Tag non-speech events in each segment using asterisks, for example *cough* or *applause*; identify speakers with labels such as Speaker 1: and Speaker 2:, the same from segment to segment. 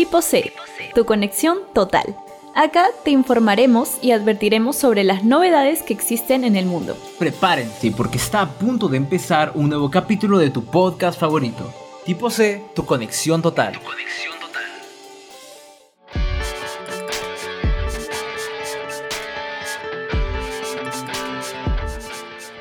Speaker 1: Tipo C, tu conexión total. Acá te informaremos y advertiremos sobre las novedades que existen en el mundo.
Speaker 2: Prepárense porque está a punto de empezar un nuevo capítulo de tu podcast favorito. Tipo C, tu conexión total.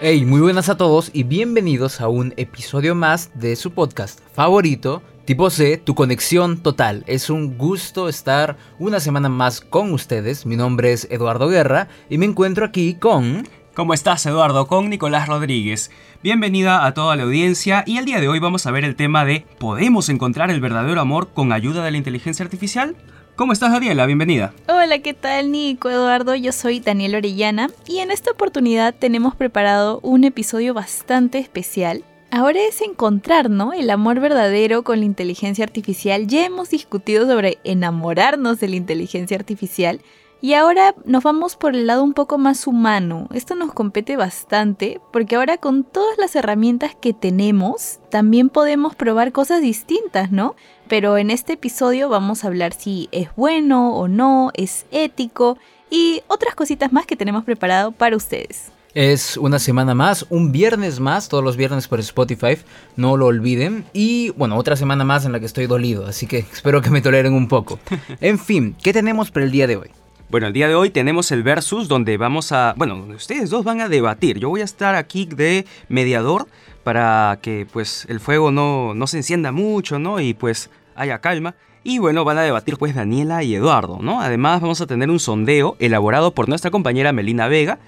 Speaker 2: Hey, muy buenas a todos y bienvenidos a un episodio más de su podcast favorito, Tipo C, tu conexión total. Es un gusto estar una semana más con ustedes. Mi nombre es Eduardo Guerra y me encuentro aquí con...
Speaker 3: ¿Cómo estás, Eduardo? Con Nicolás Rodríguez. Bienvenida a toda la audiencia y el día de hoy vamos a ver el tema de ¿podemos encontrar el verdadero amor con ayuda de la inteligencia artificial? ¿Cómo estás, Daniela? Bienvenida.
Speaker 1: Hola, ¿qué tal, Nico, Eduardo? Yo soy Daniela Orellana y en esta oportunidad tenemos preparado un episodio bastante especial. Ahora es encontrar, ¿no? El amor verdadero con la inteligencia artificial. Ya hemos discutido sobre enamorarnos de la inteligencia artificial y ahora nos vamos por el lado un poco más humano. Esto nos compete bastante porque ahora con todas las herramientas que tenemos, también podemos probar cosas distintas, ¿no? Pero en este episodio vamos a hablar si es bueno o no, es ético y otras cositas más que tenemos preparado para ustedes.
Speaker 2: Es una semana más, un viernes más, todos los viernes por Spotify, no lo olviden. Y bueno, otra semana más en la que estoy dolido, así que *laughs* espero que me toleren un poco. *laughs* En fin, ¿qué tenemos para el día de hoy?
Speaker 3: Bueno, el día de hoy tenemos el versus donde vamos a, bueno, ustedes dos van a debatir. Yo voy a estar aquí de mediador para que pues el fuego no, no se encienda mucho, ¿no? Y pues haya calma. Y bueno, van a debatir pues Daniela y Eduardo, ¿no? Además vamos a tener un sondeo elaborado por nuestra compañera Melina Vega.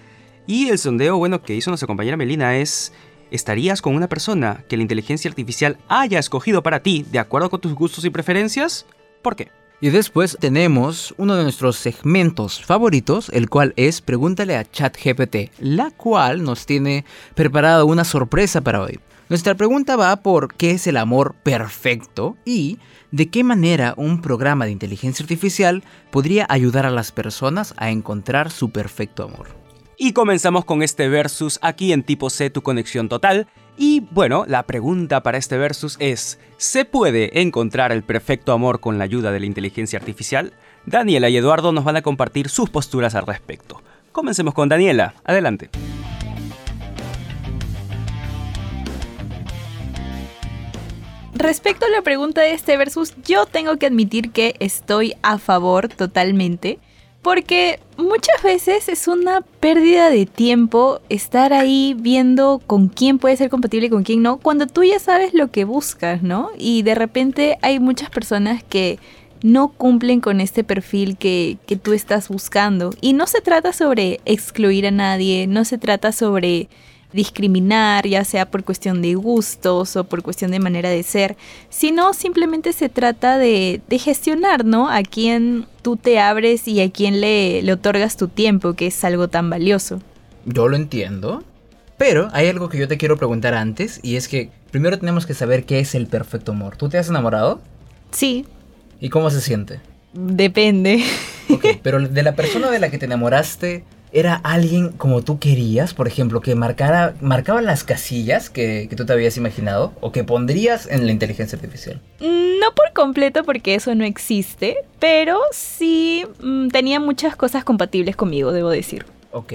Speaker 3: Y el sondeo, bueno, que hizo nuestra compañera Melina es... ¿Estarías con una persona que la inteligencia artificial haya escogido para ti de acuerdo con tus gustos y preferencias? ¿Por qué?
Speaker 2: Y después tenemos uno de nuestros segmentos favoritos, el cual es Pregúntale a ChatGPT, la cual nos tiene preparado una sorpresa para hoy. Nuestra pregunta va por qué es el amor perfecto y de qué manera un programa de inteligencia artificial podría ayudar a las personas a encontrar su perfecto amor.
Speaker 3: Y comenzamos con este versus aquí en tipo C tu conexión total. Y bueno, la pregunta para este versus es, ¿se puede encontrar el perfecto amor con la ayuda de la inteligencia artificial? Daniela y Eduardo nos van a compartir sus posturas al respecto. Comencemos con Daniela, adelante.
Speaker 1: Respecto a la pregunta de este versus, yo tengo que admitir que estoy a favor totalmente. Porque muchas veces es una pérdida de tiempo estar ahí viendo con quién puede ser compatible y con quién no, cuando tú ya sabes lo que buscas, ¿no? Y de repente hay muchas personas que no cumplen con este perfil que, que tú estás buscando. Y no se trata sobre excluir a nadie, no se trata sobre discriminar, ya sea por cuestión de gustos o por cuestión de manera de ser, sino simplemente se trata de, de gestionar, ¿no? A quién tú te abres y a quién le, le otorgas tu tiempo, que es algo tan valioso.
Speaker 2: Yo lo entiendo, pero hay algo que yo te quiero preguntar antes y es que primero tenemos que saber qué es el perfecto amor. ¿Tú te has enamorado?
Speaker 1: Sí.
Speaker 2: ¿Y cómo se siente?
Speaker 1: Depende.
Speaker 2: Ok, *laughs* pero de la persona de la que te enamoraste, ¿era alguien como tú querías? Por ejemplo, que marcara, marcaba las casillas que, que tú te habías imaginado o que pondrías en la inteligencia artificial.
Speaker 1: No por completo porque eso no existe, pero sí mm, tenía muchas cosas compatibles conmigo, debo decir.
Speaker 2: Ok.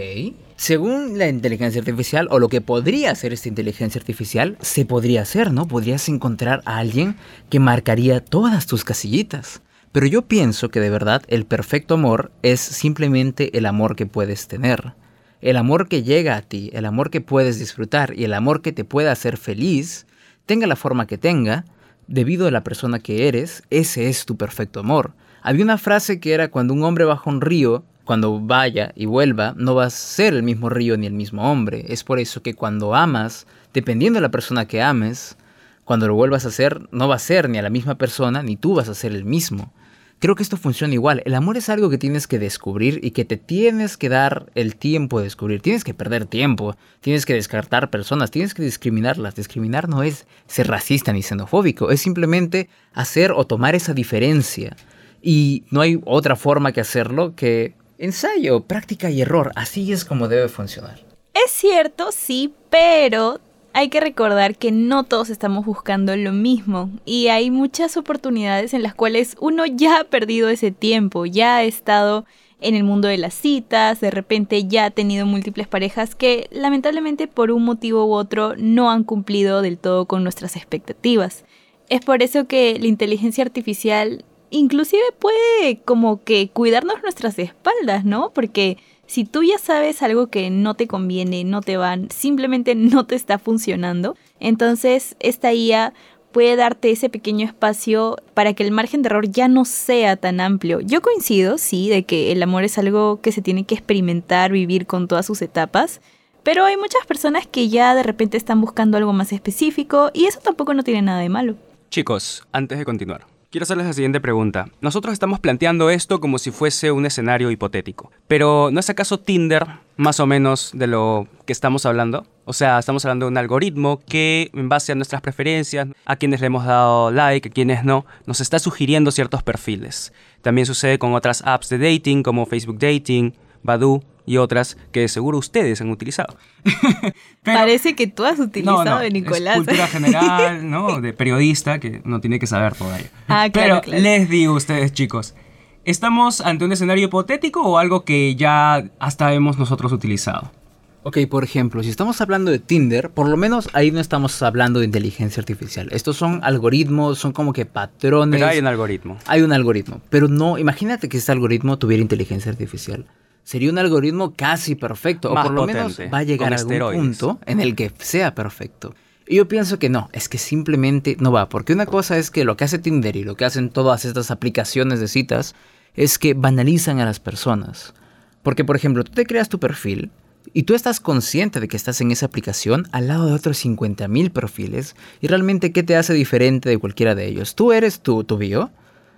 Speaker 2: Según la inteligencia artificial, o lo que podría hacer esta inteligencia artificial, se podría hacer, ¿no? Podrías encontrar a alguien que marcaría todas tus casillitas. Pero yo pienso que de verdad el perfecto amor es simplemente el amor que puedes tener. El amor que llega a ti, el amor que puedes disfrutar y el amor que te pueda hacer feliz, tenga la forma que tenga, debido a la persona que eres, ese es tu perfecto amor. Había una frase que era cuando un hombre baja un río, cuando vaya y vuelva, no va a ser el mismo río ni el mismo hombre. Es por eso que cuando amas, dependiendo de la persona que ames, cuando lo vuelvas a hacer, no va a ser ni a la misma persona, ni tú vas a ser el mismo. Creo que esto funciona igual. El amor es algo que tienes que descubrir y que te tienes que dar el tiempo de descubrir. Tienes que perder tiempo, tienes que descartar personas, tienes que discriminarlas. Discriminar no es ser racista ni xenofóbico, es simplemente hacer o tomar esa diferencia. Y no hay otra forma que hacerlo que ensayo, práctica y error. Así es como debe funcionar.
Speaker 1: Es cierto, sí, pero hay que recordar que no todos estamos buscando lo mismo y hay muchas oportunidades en las cuales uno ya ha perdido ese tiempo, ya ha estado en el mundo de las citas, de repente ya ha tenido múltiples parejas que lamentablemente por un motivo u otro no han cumplido del todo con nuestras expectativas. Es por eso que la inteligencia artificial inclusive puede como que cuidarnos nuestras espaldas, ¿no? Porque si tú ya sabes algo que no te conviene, no te van, simplemente no te está funcionando, entonces esta IA puede darte ese pequeño espacio para que el margen de error ya no sea tan amplio. Yo coincido, sí, de que el amor es algo que se tiene que experimentar, vivir con todas sus etapas, pero hay muchas personas que ya de repente están buscando algo más específico y eso tampoco no tiene nada de malo.
Speaker 3: Chicos, antes de continuar, Quiero hacerles la siguiente pregunta. Nosotros estamos planteando esto como si fuese un escenario hipotético, pero ¿no es acaso Tinder más o menos de lo que estamos hablando? O sea, estamos hablando de un algoritmo que en base a nuestras preferencias, a quienes le hemos dado like, a quienes no, nos está sugiriendo ciertos perfiles. También sucede con otras apps de dating como Facebook Dating, Badoo y otras que seguro ustedes han utilizado. *laughs*
Speaker 1: Parece que tú has utilizado, Nicolás.
Speaker 3: Es cultura general, ¿no? *laughs* De periodista que no tiene que saber todavía. Ah, claro, Pero les digo a ustedes, chicos, ¿estamos ante un escenario hipotético o algo que ya hasta hemos nosotros utilizado?
Speaker 2: Ok, por ejemplo, si estamos hablando de Tinder, por lo menos ahí no estamos hablando de inteligencia artificial. Estos son algoritmos, son como que patrones.
Speaker 3: Pero hay un algoritmo.
Speaker 2: Hay un algoritmo. Pero no, imagínate que este algoritmo tuviera inteligencia artificial sería un algoritmo casi perfecto, o por lo menos va a llegar a algún punto en el que sea perfecto. Y yo pienso que no, es que simplemente no va, porque una cosa es que lo que hace Tinder y lo que hacen todas estas aplicaciones de citas es que banalizan a las personas. Porque, por ejemplo, tú te creas tu perfil y tú estás consciente de que estás en esa aplicación al lado de otros 50.000 perfiles y realmente qué te hace diferente de cualquiera de ellos. Tú eres tu, tu bio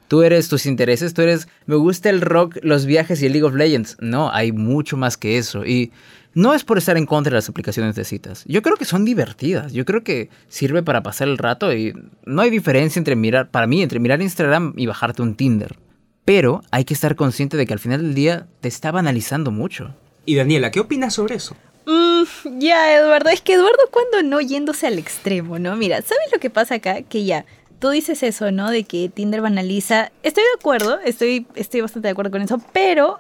Speaker 2: tú eres tus intereses, tú eres, me gusta el rock, los viajes y el League of Legends. No, hay mucho más que eso. Y no es por estar en contra de las aplicaciones de citas. Yo creo que son divertidas. Yo creo que sirve para pasar el rato y no hay diferencia entre mirar, para mí, entre mirar Instagram y bajarte un Tinder. Pero hay que estar consciente de que al final del día te está banalizando mucho.
Speaker 3: Y Daniela, ¿qué opinas sobre eso?
Speaker 1: Mm, ya, Eduardo, es que Eduardo cuando no yéndose al extremo, ¿no? Mira, ¿sabes lo que pasa acá? Que ya, tú dices eso, ¿no? De que Tinder banaliza. Estoy de acuerdo, estoy, estoy bastante de acuerdo con eso, pero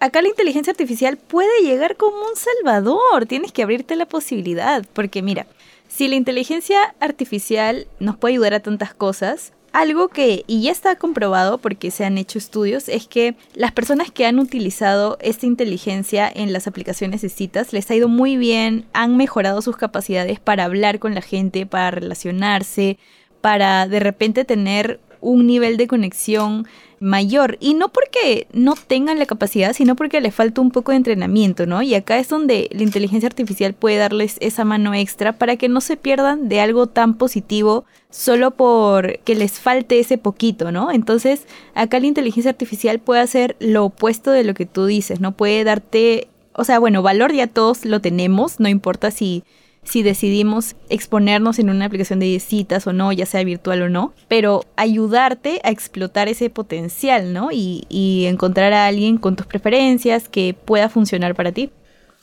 Speaker 1: acá la inteligencia artificial puede llegar como un salvador. Tienes que abrirte la posibilidad, porque mira, si la inteligencia artificial nos puede ayudar a tantas cosas, algo que, y ya está comprobado porque se han hecho estudios, es que las personas que han utilizado esta inteligencia en las aplicaciones de citas les ha ido muy bien, han mejorado sus capacidades para hablar con la gente, para relacionarse, para de repente tener un nivel de conexión mayor. Y no porque no tengan la capacidad, sino porque les falta un poco de entrenamiento, ¿no? Y acá es donde la inteligencia artificial puede darles esa mano extra para que no se pierdan de algo tan positivo solo por que les falte ese poquito, ¿no? Entonces, acá la inteligencia artificial puede hacer lo opuesto de lo que tú dices, ¿no? Puede darte, o sea, bueno, valor ya todos lo tenemos, no importa si si decidimos exponernos en una aplicación de citas o no, ya sea virtual o no, pero ayudarte a explotar ese potencial, ¿no? Y, y encontrar a alguien con tus preferencias que pueda funcionar para ti.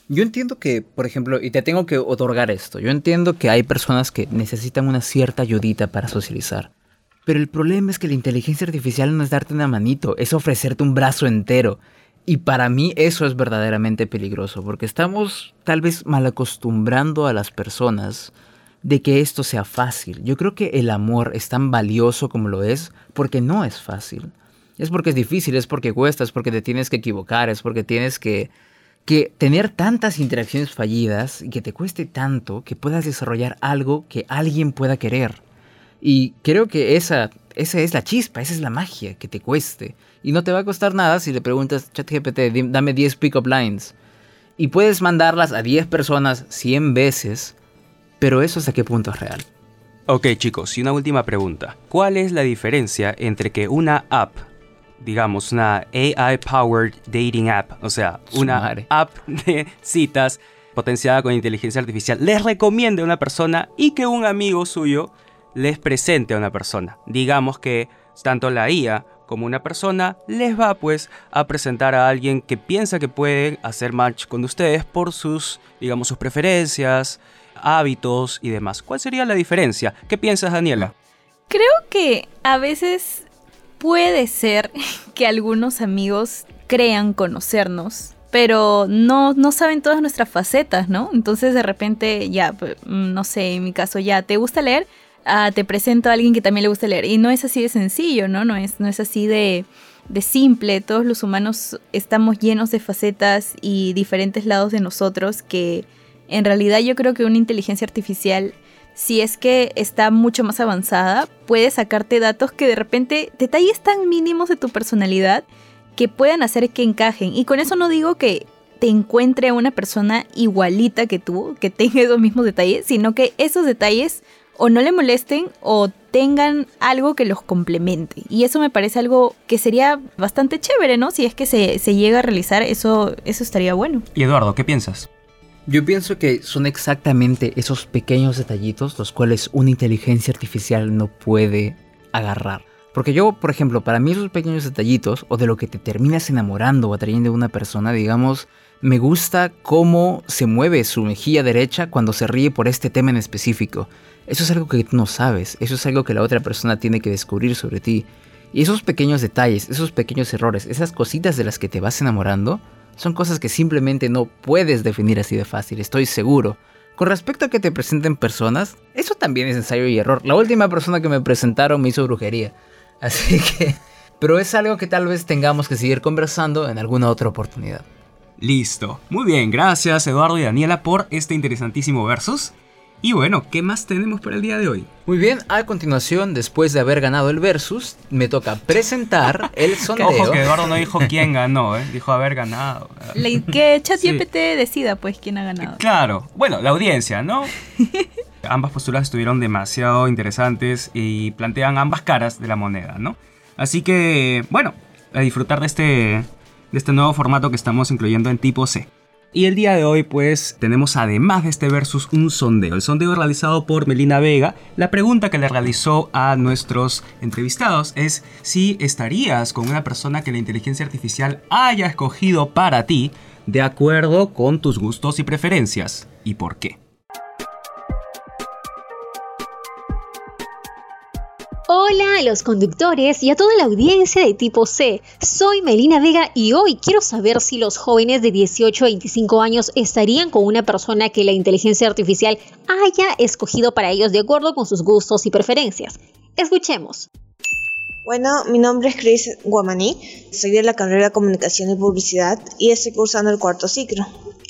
Speaker 2: Yo entiendo que, por ejemplo, y te tengo que otorgar esto, yo entiendo que hay personas que necesitan una cierta ayudita para socializar. Pero el problema es que la inteligencia artificial no es darte una manito, es ofrecerte un brazo entero. Y para mí eso es verdaderamente peligroso, porque estamos tal vez mal acostumbrando a las personas de que esto sea fácil. Yo creo que el amor es tan valioso como lo es porque no es fácil. Es porque es difícil, es porque cuesta, es porque te tienes que equivocar, es porque tienes que, que tener tantas interacciones fallidas y que te cueste tanto que puedas desarrollar algo que alguien pueda querer. Y creo que esa, esa es la chispa, esa es la magia, que te cueste. Y no te va a costar nada si le preguntas, ChatGPT, dame 10 pick-up lines. Y puedes mandarlas a 10 personas 100 veces, pero eso hasta qué punto es real.
Speaker 3: Ok chicos, y una última pregunta. ¿Cuál es la diferencia entre que una app, digamos una AI-powered dating app, o sea, una app de citas potenciada con inteligencia artificial, les recomiende a una persona y que un amigo suyo les presente a una persona? Digamos que tanto la IA como una persona les va pues a presentar a alguien que piensa que puede hacer match con ustedes por sus, digamos, sus preferencias, hábitos y demás. ¿Cuál sería la diferencia? ¿Qué piensas, Daniela?
Speaker 1: Creo que a veces puede ser *laughs* que algunos amigos crean conocernos, pero no, no saben todas nuestras facetas, ¿no? Entonces de repente, ya, mm, no sé, en mi caso, ya, ¿te gusta leer? Te presento a alguien que también le gusta leer. Y no es así de sencillo, ¿no? No es, no es así de, de simple. Todos los humanos estamos llenos de facetas y diferentes lados de nosotros que en realidad yo creo que una inteligencia artificial si es que está mucho más avanzada, puede sacarte datos que de repente, detalles tan mínimos de tu personalidad que puedan hacer que encajen. Y con eso no digo que te encuentre a una persona igualita que tú, que tenga esos mismos detalles, sino que esos detalles o no le molesten o tengan algo que los complemente. Y eso me parece algo que sería bastante chévere, ¿no? Si es que se, se llega a realizar, eso, eso estaría bueno.
Speaker 3: Y Eduardo, ¿qué piensas?
Speaker 2: Yo pienso que son exactamente esos pequeños detallitos los cuales una inteligencia artificial no puede agarrar. Porque yo, por ejemplo, para mí esos pequeños detallitos, o de lo que te terminas enamorando o atrayendo a una persona, digamos, me gusta cómo se mueve su mejilla derecha cuando se ríe por este tema en específico. Eso es algo que tú no sabes, eso es algo que la otra persona tiene que descubrir sobre ti. Y esos pequeños detalles, esos pequeños errores, esas cositas de las que te vas enamorando, son cosas que simplemente no puedes definir así de fácil, estoy seguro. Con respecto a que te presenten personas, eso también es ensayo y error. La última persona que me presentaron me hizo brujería. *laughs* Así que... Pero es algo que tal vez tengamos que seguir conversando en alguna otra oportunidad.
Speaker 3: Listo. Muy bien, gracias Eduardo y Daniela por este interesantísimo versus. Y bueno, ¿qué más tenemos para el día de hoy?
Speaker 2: Muy bien, a continuación, después de haber ganado el versus, me toca presentar el *laughs* sondeo.
Speaker 3: Ojo que Eduardo no dijo quién ganó, ¿eh? dijo haber ganado.
Speaker 1: que *laughs* ChatGPT decida pues quién ha ganado.
Speaker 3: Claro, bueno, la audiencia, ¿no? *laughs* ambas posturas estuvieron demasiado interesantes y plantean ambas caras de la moneda, ¿no? Así que, bueno, a disfrutar de este, de este nuevo formato que estamos incluyendo en tipo C. Y el día de hoy pues tenemos además de este versus un sondeo. El sondeo realizado por Melina Vega. La pregunta que le realizó a nuestros entrevistados es si estarías con una persona que la inteligencia artificial haya escogido para ti de acuerdo con tus gustos y preferencias. ¿Y por qué?
Speaker 4: Hola a los conductores y a toda la audiencia de tipo C. Soy Melina Vega y hoy quiero saber si los jóvenes de 18 a 25 años estarían con una persona que la inteligencia artificial haya escogido para ellos de acuerdo con sus gustos y preferencias. Escuchemos.
Speaker 5: Bueno, mi nombre es Chris Guamaní, soy de la carrera de Comunicación y Publicidad y estoy cursando el cuarto ciclo.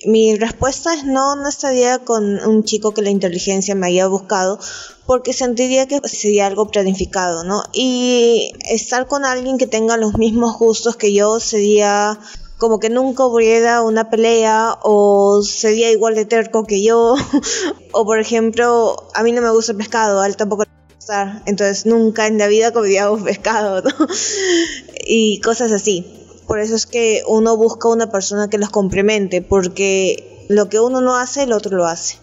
Speaker 5: Mi respuesta es no, no estaría con un chico que la inteligencia me haya buscado porque sentiría que sería algo planificado, ¿no? Y estar con alguien que tenga los mismos gustos que yo sería como que nunca hubiera una pelea o sería igual de terco que yo *laughs* o por ejemplo a mí no me gusta el pescado, a él tampoco le gusta entonces nunca en la vida comeríamos pescado ¿no? *laughs* y cosas así por eso es que uno busca una persona que los complemente, porque lo que uno no hace, el otro lo hace.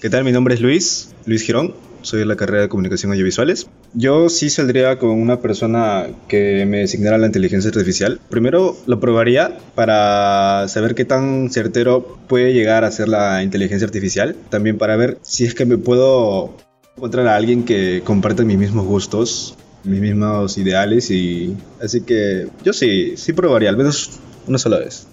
Speaker 6: ¿Qué tal? Mi nombre es Luis, Luis Girón, soy de la carrera de Comunicación Audiovisuales. Yo sí saldría con una persona que me designara la inteligencia artificial. Primero lo probaría para saber qué tan certero puede llegar a ser la inteligencia artificial. También para ver si es que me puedo encontrar a alguien que comparte mis mismos gustos mis mismos ideales y así que yo sí, sí probaría al menos una sola vez.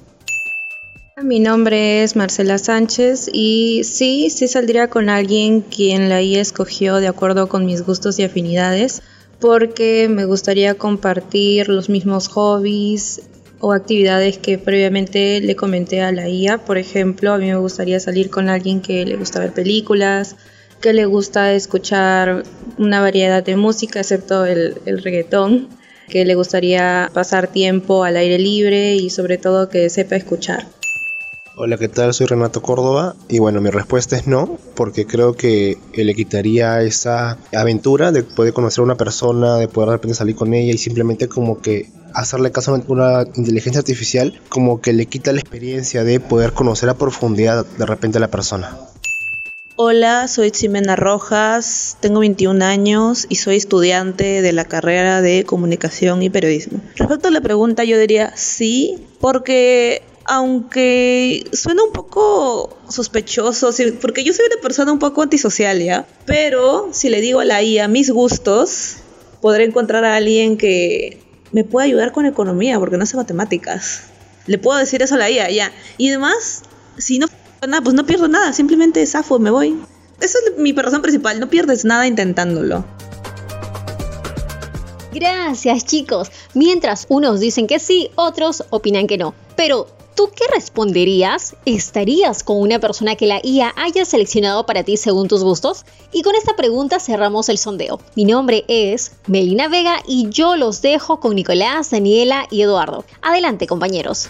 Speaker 7: Mi nombre es Marcela Sánchez y sí, sí saldría con alguien quien la IA escogió de acuerdo con mis gustos y afinidades porque me gustaría compartir los mismos hobbies o actividades que previamente le comenté a la IA. Por ejemplo, a mí me gustaría salir con alguien que le gusta ver películas, que le gusta escuchar una variedad de música, excepto el, el reggaetón, que le gustaría pasar tiempo al aire libre y sobre todo que sepa escuchar.
Speaker 8: Hola, ¿qué tal? Soy Renato Córdoba y bueno, mi respuesta es no, porque creo que le quitaría esa aventura de poder conocer a una persona, de poder de repente salir con ella y simplemente como que hacerle caso a una inteligencia artificial, como que le quita la experiencia de poder conocer a profundidad de repente a la persona.
Speaker 9: Hola, soy Ximena Rojas, tengo 21 años y soy estudiante de la carrera de comunicación y periodismo. Respecto a la pregunta, yo diría sí, porque aunque suena un poco sospechoso, porque yo soy una persona un poco antisocial, ¿ya? Pero si le digo a la IA mis gustos, podré encontrar a alguien que me pueda ayudar con economía, porque no sé matemáticas. Le puedo decir eso a la IA, ya. Y además, si no nada, pues no pierdo nada, simplemente zafo, me voy. Esa es mi razón principal, no pierdes nada intentándolo.
Speaker 4: Gracias chicos. Mientras unos dicen que sí, otros opinan que no. Pero, ¿tú qué responderías? ¿Estarías con una persona que la IA haya seleccionado para ti según tus gustos? Y con esta pregunta cerramos el sondeo. Mi nombre es Melina Vega y yo los dejo con Nicolás, Daniela y Eduardo. Adelante compañeros.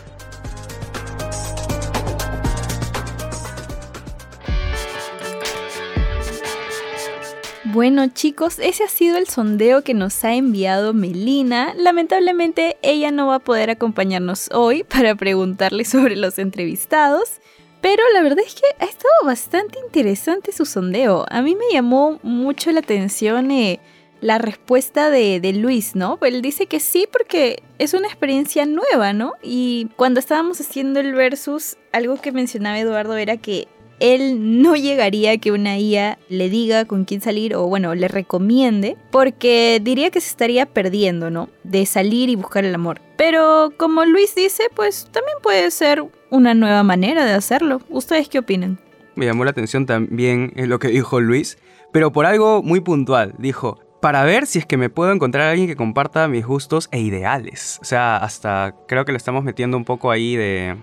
Speaker 1: Bueno chicos, ese ha sido el sondeo que nos ha enviado Melina. Lamentablemente ella no va a poder acompañarnos hoy *laughs* para preguntarle sobre los entrevistados. Pero la verdad es que ha estado bastante interesante su sondeo. A mí me llamó mucho la atención eh, la respuesta de, de, Luis, ¿no? Él dice que sí porque es una experiencia nueva, ¿no? Y cuando estábamos haciendo el versus, algo que mencionaba Eduardo era que él no llegaría a que una IA le diga con quién salir o bueno, le recomiende, porque diría que se estaría perdiendo, ¿no? De salir y buscar el amor. Pero como Luis dice, pues también puede ser una nueva manera de hacerlo. ¿Ustedes qué opinan?
Speaker 3: Me llamó la atención también lo que dijo Luis, pero por algo muy puntual. Dijo, para ver si es que me puedo encontrar a alguien que comparta mis gustos e ideales. O sea, hasta creo que le estamos metiendo un poco ahí de,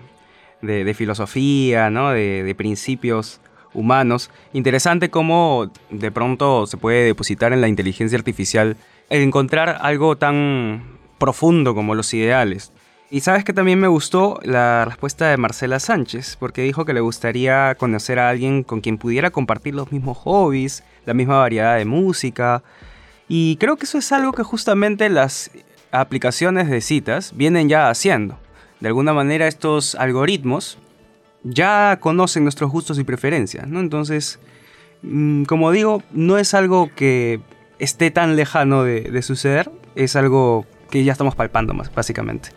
Speaker 3: de, filosofía, ¿no? de, principios humanos. Interesante cómo de pronto se puede depositar en la inteligencia artificial el encontrar algo tan profundo como los ideales. Y sabes que también me gustó la respuesta de Marcela Sánchez, porque dijo que le gustaría conocer a alguien con quien pudiera compartir los mismos hobbies, la misma variedad de música. Y creo que eso es algo que justamente las aplicaciones de citas vienen ya haciendo. De alguna manera estos algoritmos ya conocen nuestros gustos y preferencias, ¿no? Entonces, mm, como digo, no es algo que esté tan lejano de, suceder, es algo que ya estamos palpando más, básicamente.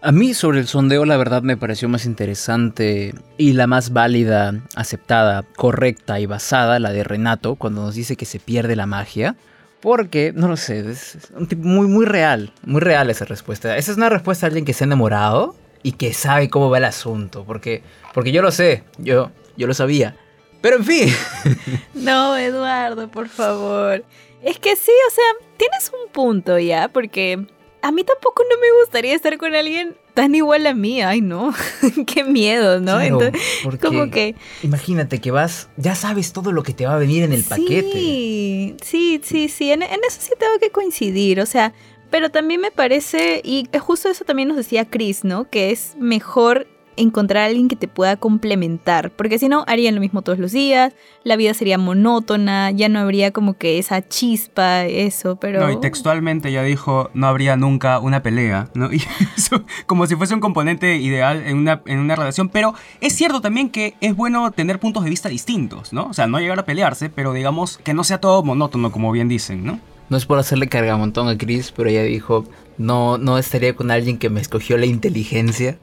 Speaker 2: A mí sobre el sondeo la verdad me pareció más interesante y la más válida, aceptada, correcta y basada, la de Renato, cuando nos dice que se pierde la magia. Porque, no lo sé, es un tipo muy, muy real, muy real esa respuesta. Esa es una respuesta de alguien que se ha enamorado y que sabe cómo va el asunto. Porque, porque yo lo sé, yo, yo lo sabía. Pero en fin. *laughs*
Speaker 1: No, Eduardo, por favor. Es que sí, o sea, tienes un punto ya, porque a mí tampoco no me gustaría estar con alguien tan igual a mí. Ay, no. *laughs* Qué miedo, ¿no?
Speaker 2: Entonces, como que. Imagínate que vas, ya sabes todo lo que te va a venir en el paquete.
Speaker 1: Sí, sí, sí, sí. En, en eso sí tengo que coincidir. O sea, pero también me parece, y justo eso también nos decía Chris, ¿no? Que es mejor encontrar a alguien que te pueda complementar, porque si no harían lo mismo todos los días, la vida sería monótona, ya no habría como que esa chispa, eso, pero...
Speaker 3: No, y textualmente ya dijo, no habría nunca una pelea, ¿no? *laughs* Y eso, como si fuese un componente ideal en una, en una relación, pero es cierto también que es bueno tener puntos de vista distintos, ¿no? O sea, no llegar a pelearse, pero digamos que no sea todo monótono, como bien dicen, ¿no?
Speaker 2: No es por hacerle cargamontón a Chris, pero ella dijo, no, no estaría con alguien que me escogió la inteligencia.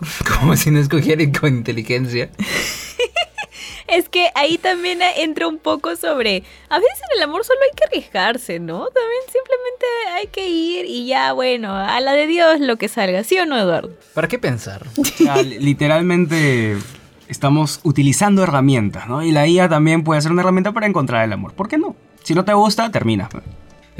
Speaker 2: *laughs* Como si no escogiera con inteligencia. *laughs*
Speaker 1: es que ahí también entra un poco sobre. A veces en el amor solo hay que arriesgarse, ¿no? También simplemente hay que ir y ya, bueno, a la de Dios lo que salga, ¿sí o no, Eduardo?
Speaker 2: ¿Para qué pensar?
Speaker 3: literalmente estamos utilizando herramientas, ¿no? Y la IA también puede ser una herramienta para encontrar el amor. ¿Por qué no? Si no te gusta, termina.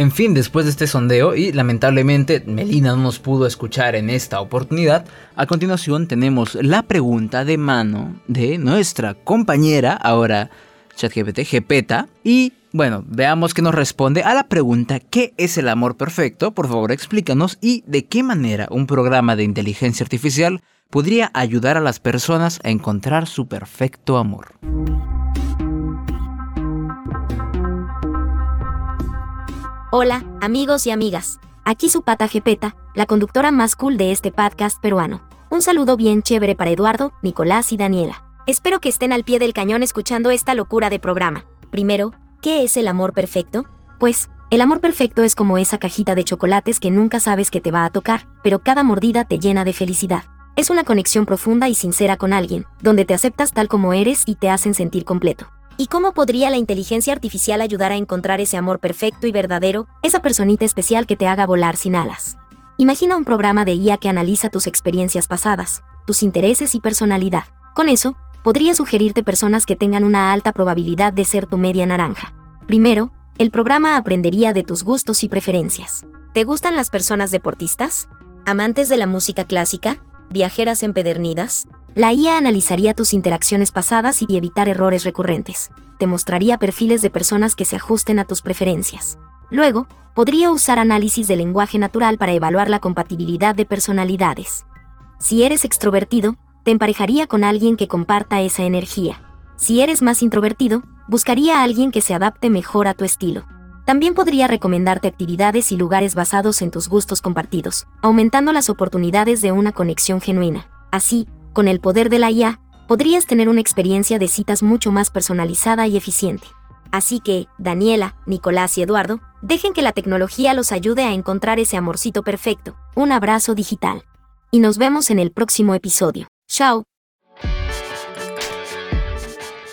Speaker 2: En fin, después de este sondeo, y lamentablemente Melina no nos pudo escuchar en esta oportunidad, a continuación tenemos la pregunta de mano de nuestra compañera, ahora ChatGPT, Gepeta, y bueno, veamos qué nos responde a la pregunta ¿qué es el amor perfecto? Por favor, explícanos y de qué manera un programa de inteligencia artificial podría ayudar a las personas a encontrar su perfecto amor.
Speaker 10: Hola, amigos y amigas. Aquí su pata Jepeta, la conductora más cool de este podcast peruano. Un saludo bien chévere para Eduardo, Nicolás y Daniela. Espero que estén al pie del cañón escuchando esta locura de programa. Primero, ¿qué es el amor perfecto? Pues, el amor perfecto es como esa cajita de chocolates que nunca sabes que te va a tocar, pero cada mordida te llena de felicidad. Es una conexión profunda y sincera con alguien, donde te aceptas tal como eres y te hacen sentir completo. ¿Y cómo podría la inteligencia artificial ayudar a encontrar ese amor perfecto y verdadero, esa personita especial que te haga volar sin alas? Imagina un programa de IA que analiza tus experiencias pasadas, tus intereses y personalidad. Con eso, podría sugerirte personas que tengan una alta probabilidad de ser tu media naranja. Primero, el programa aprendería de tus gustos y preferencias. ¿Te gustan las personas deportistas? ¿Amantes de la música clásica? ¿Viajeras empedernidas? La IA analizaría tus interacciones pasadas y evitar errores recurrentes. Te mostraría perfiles de personas que se ajusten a tus preferencias. Luego, podría usar análisis de lenguaje natural para evaluar la compatibilidad de personalidades. Si eres extrovertido, te emparejaría con alguien que comparta esa energía. Si eres más introvertido, buscaría a alguien que se adapte mejor a tu estilo. También podría recomendarte actividades y lugares basados en tus gustos compartidos, aumentando las oportunidades de una conexión genuina. Así, con el poder de la IA, podrías tener una experiencia de citas mucho más personalizada y eficiente. Así que, Daniela, Nicolás y Eduardo, dejen que la tecnología los ayude a encontrar ese amorcito perfecto. Un abrazo digital. Y nos vemos en el próximo episodio. Chao.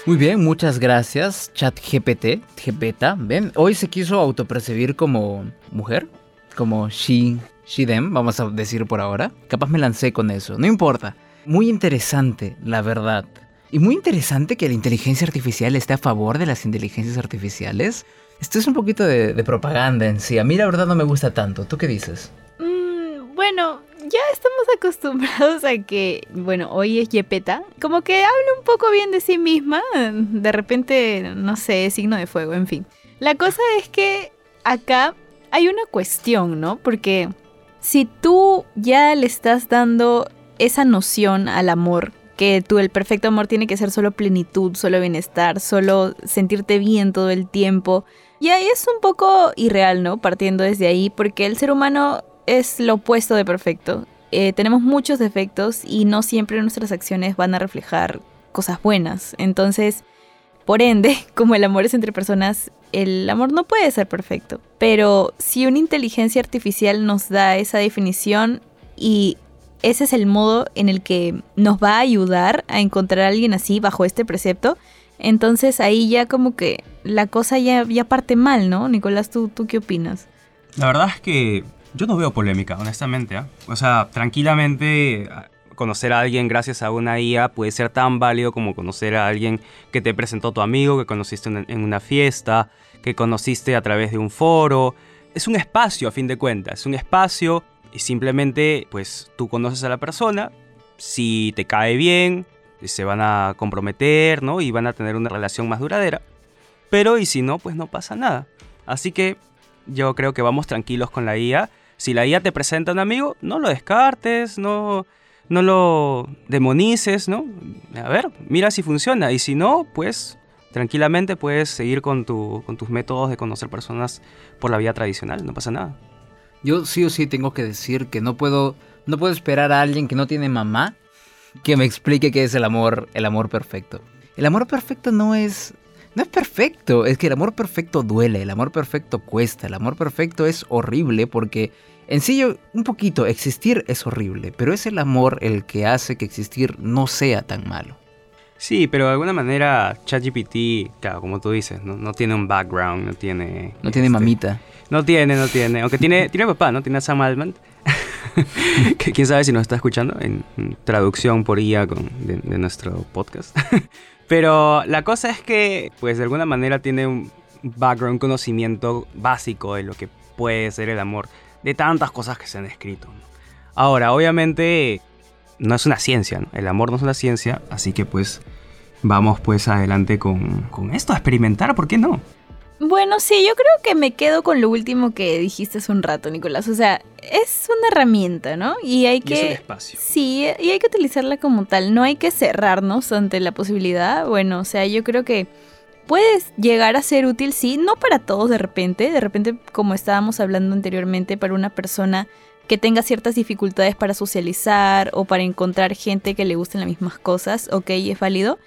Speaker 2: Muy bien, muchas gracias, ChatGPT, GPT. ¿Ven? Hoy se quiso autopercibir como mujer, como she, she, them, vamos a decir por ahora. Capaz me lancé con eso, no importa. Muy interesante, la verdad. Y muy interesante que la inteligencia artificial esté a favor de las inteligencias artificiales. Esto es un poquito de, propaganda en sí. A mí la verdad no me gusta tanto. ¿Tú qué dices?
Speaker 1: Mm, bueno, ya estamos acostumbrados a que, bueno, hoy es Yepeta, como que habla un poco bien de sí misma, de repente, no sé, signo de fuego, en fin. La cosa es que acá hay una cuestión, ¿no? Porque si tú ya le estás dando esa noción al amor, que tú el perfecto amor tiene que ser solo plenitud, solo bienestar, solo sentirte bien todo el tiempo, y ahí es un poco irreal, ¿no? Partiendo desde ahí, porque el ser humano es lo opuesto de perfecto. Eh, tenemos muchos defectos y no siempre nuestras acciones van a reflejar cosas buenas. Entonces, por ende, *laughs* como el amor es entre personas, el amor no puede ser perfecto. Pero si una inteligencia artificial nos da esa definición y ese es el modo en el que nos va a ayudar a encontrar a alguien así bajo este precepto, entonces ahí ya como que la cosa ya, ya parte mal, ¿no? Nicolás, ¿tú, ¿tú qué opinas?
Speaker 3: La verdad es que yo no veo polémica, honestamente. ¿eh? O sea, tranquilamente conocer a alguien gracias a una IA puede ser tan válido como conocer a alguien que te presentó tu amigo, que conociste en una fiesta, que conociste a través de un foro. Es un espacio, a fin de cuentas, es un espacio y simplemente pues tú conoces a la persona, si te cae bien, se van a comprometer, ¿no? Y van a tener una relación más duradera. Pero y si no, pues no pasa nada. Así que yo creo que vamos tranquilos con la IA si la IA te presenta a un amigo, no lo descartes, no, no lo demonices, ¿no? A ver, mira si funciona. Y si no, pues tranquilamente puedes seguir con, tu, con tus métodos de conocer personas por la vía tradicional, no pasa nada.
Speaker 2: Yo sí o sí tengo que decir que no puedo, no puedo esperar a alguien que no tiene mamá que me explique qué es el amor, el amor perfecto. El amor perfecto no es, no es perfecto, es que el amor perfecto duele, el amor perfecto cuesta, el amor perfecto es horrible porque en sí un poquito existir es horrible, pero es el amor el que hace que existir no sea tan malo.
Speaker 3: Sí, pero de alguna manera ChatGPT, claro, como tú dices, no, tiene un background, no tiene...
Speaker 2: No tiene este, mamita.
Speaker 3: No tiene, no tiene, aunque tiene, tiene papá, ¿no? Tiene a Sam Altman, *laughs* que quién sabe si nos está escuchando en, traducción por IA con, de nuestro podcast. *laughs* Pero la cosa es que, pues de alguna manera tiene un background, conocimiento básico de lo que puede ser el amor, de tantas cosas que se han escrito. Ahora, obviamente, no es una ciencia, ¿no? El amor no es una ciencia, así que pues vamos pues adelante con, con esto, a experimentar, ¿por qué no?
Speaker 1: Bueno, sí, yo creo que me quedo con lo último que dijiste hace un rato, Nicolás. O sea, es una herramienta, ¿no? Y hay que... es
Speaker 3: un espacio.
Speaker 1: Sí, y hay que utilizarla como tal. No hay que cerrarnos ante la posibilidad. Bueno, o sea, yo creo que puedes llegar a ser útil, sí, no para todos de repente. De repente, como estábamos hablando anteriormente, para una persona que tenga ciertas dificultades para socializar o para encontrar gente que le gusten las mismas cosas, ok, es válido.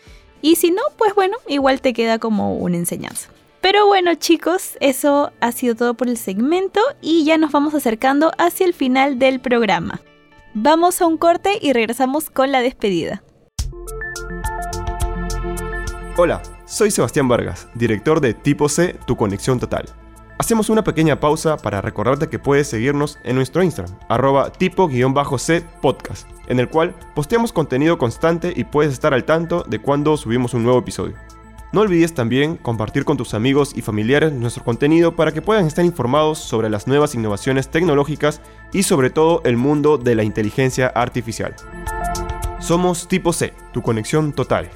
Speaker 1: Y si no, pues bueno, igual te queda como una enseñanza. Pero bueno chicos, eso ha sido todo por el segmento y ya nos vamos acercando hacia el final del programa. Vamos a un corte y regresamos con la despedida.
Speaker 11: Hola, soy Sebastián Vargas, director de Tipo C, Tu Conexión Total. Hacemos una pequeña pausa para recordarte que puedes seguirnos en nuestro Instagram, arroba tipo-c podcast, en el cual posteamos contenido constante y puedes estar al tanto de cuando subimos un nuevo episodio. No olvides también compartir con tus amigos y familiares nuestro contenido para que puedan estar informados sobre las nuevas innovaciones tecnológicas y sobre todo el mundo de la inteligencia artificial. Somos Tipo C, tu conexión total.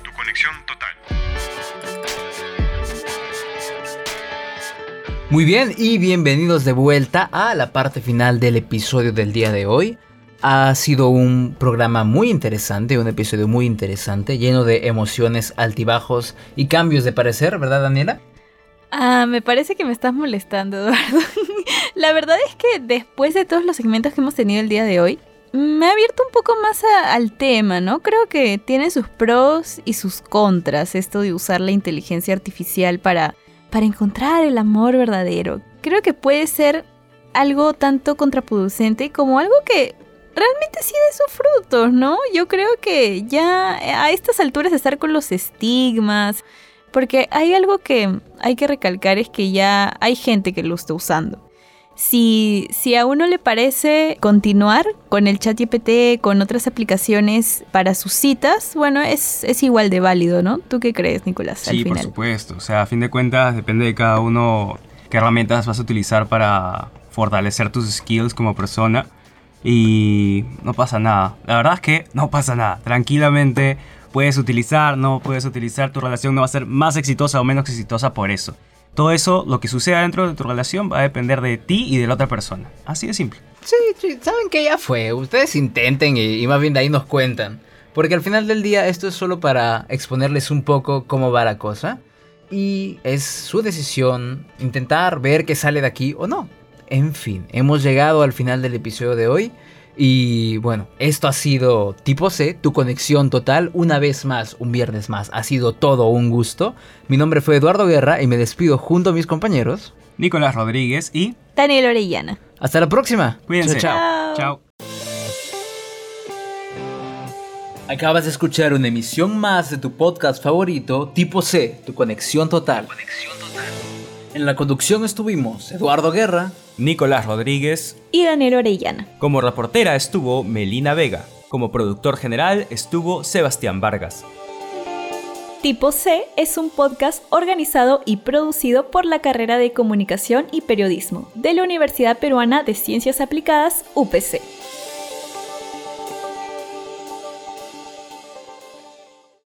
Speaker 2: Muy bien y bienvenidos de vuelta a la parte final del episodio del día de hoy. Ha sido un programa muy interesante, un episodio muy interesante, lleno de emociones, altibajos y cambios de parecer, ¿verdad Daniela?
Speaker 1: Ah, me parece que me estás molestando, *laughs* Eduardo. La verdad es que después de todos los segmentos que hemos tenido el día de hoy, me ha abierto un poco más al tema, ¿no? Creo que tiene sus pros y sus contras esto de usar la inteligencia artificial para, para encontrar el amor verdadero. Creo que puede ser algo tanto contraproducente como algo que realmente sí de sus frutos, ¿no? Yo creo que ya a estas alturas de estar con los estigmas, porque hay algo que hay que recalcar es que ya hay gente que lo está usando. Si, si a uno le parece continuar con el chat GPT, con otras aplicaciones para sus citas, bueno, es, es igual de válido, ¿no? ¿Tú qué crees, Nicolás?
Speaker 3: Sí, por supuesto. O sea, a fin de cuentas, depende de cada uno qué herramientas vas a utilizar para fortalecer tus skills como persona y no pasa nada. La verdad es que no pasa nada. Tranquilamente puedes utilizar, no puedes utilizar, tu relación no va a ser más exitosa o menos exitosa por eso. Todo eso, lo que suceda dentro de tu relación va a depender de ti y de la otra persona. Así de simple.
Speaker 2: Sí, sí, saben que ya fue. Ustedes intenten y, más bien de ahí nos cuentan. Porque al final del día esto es solo para exponerles un poco cómo va la cosa. Y es su decisión intentar ver qué sale de aquí o no. En fin, hemos llegado al final del episodio de hoy. Y bueno, esto ha sido Tipo C, tu conexión total. Una vez más, un viernes más. Ha sido todo un gusto. Mi nombre fue Eduardo Guerra y me despido junto a mis compañeros.
Speaker 3: Nicolás Rodríguez y
Speaker 1: Daniel Orellana.
Speaker 2: Hasta la próxima.
Speaker 3: Cuídense.
Speaker 1: Chao.
Speaker 3: Chao.
Speaker 2: Acabas de escuchar una emisión más de tu podcast favorito, Tipo C, tu conexión total. En la conducción estuvimos Eduardo Guerra,
Speaker 3: Nicolás Rodríguez.
Speaker 1: Y Daniel Orellana.
Speaker 3: Como reportera estuvo Melina Vega. Como productor general estuvo Sebastián Vargas.
Speaker 1: Tipo C es un podcast organizado y producido por la carrera de Comunicación y Periodismo de la Universidad Peruana de Ciencias Aplicadas, UPC.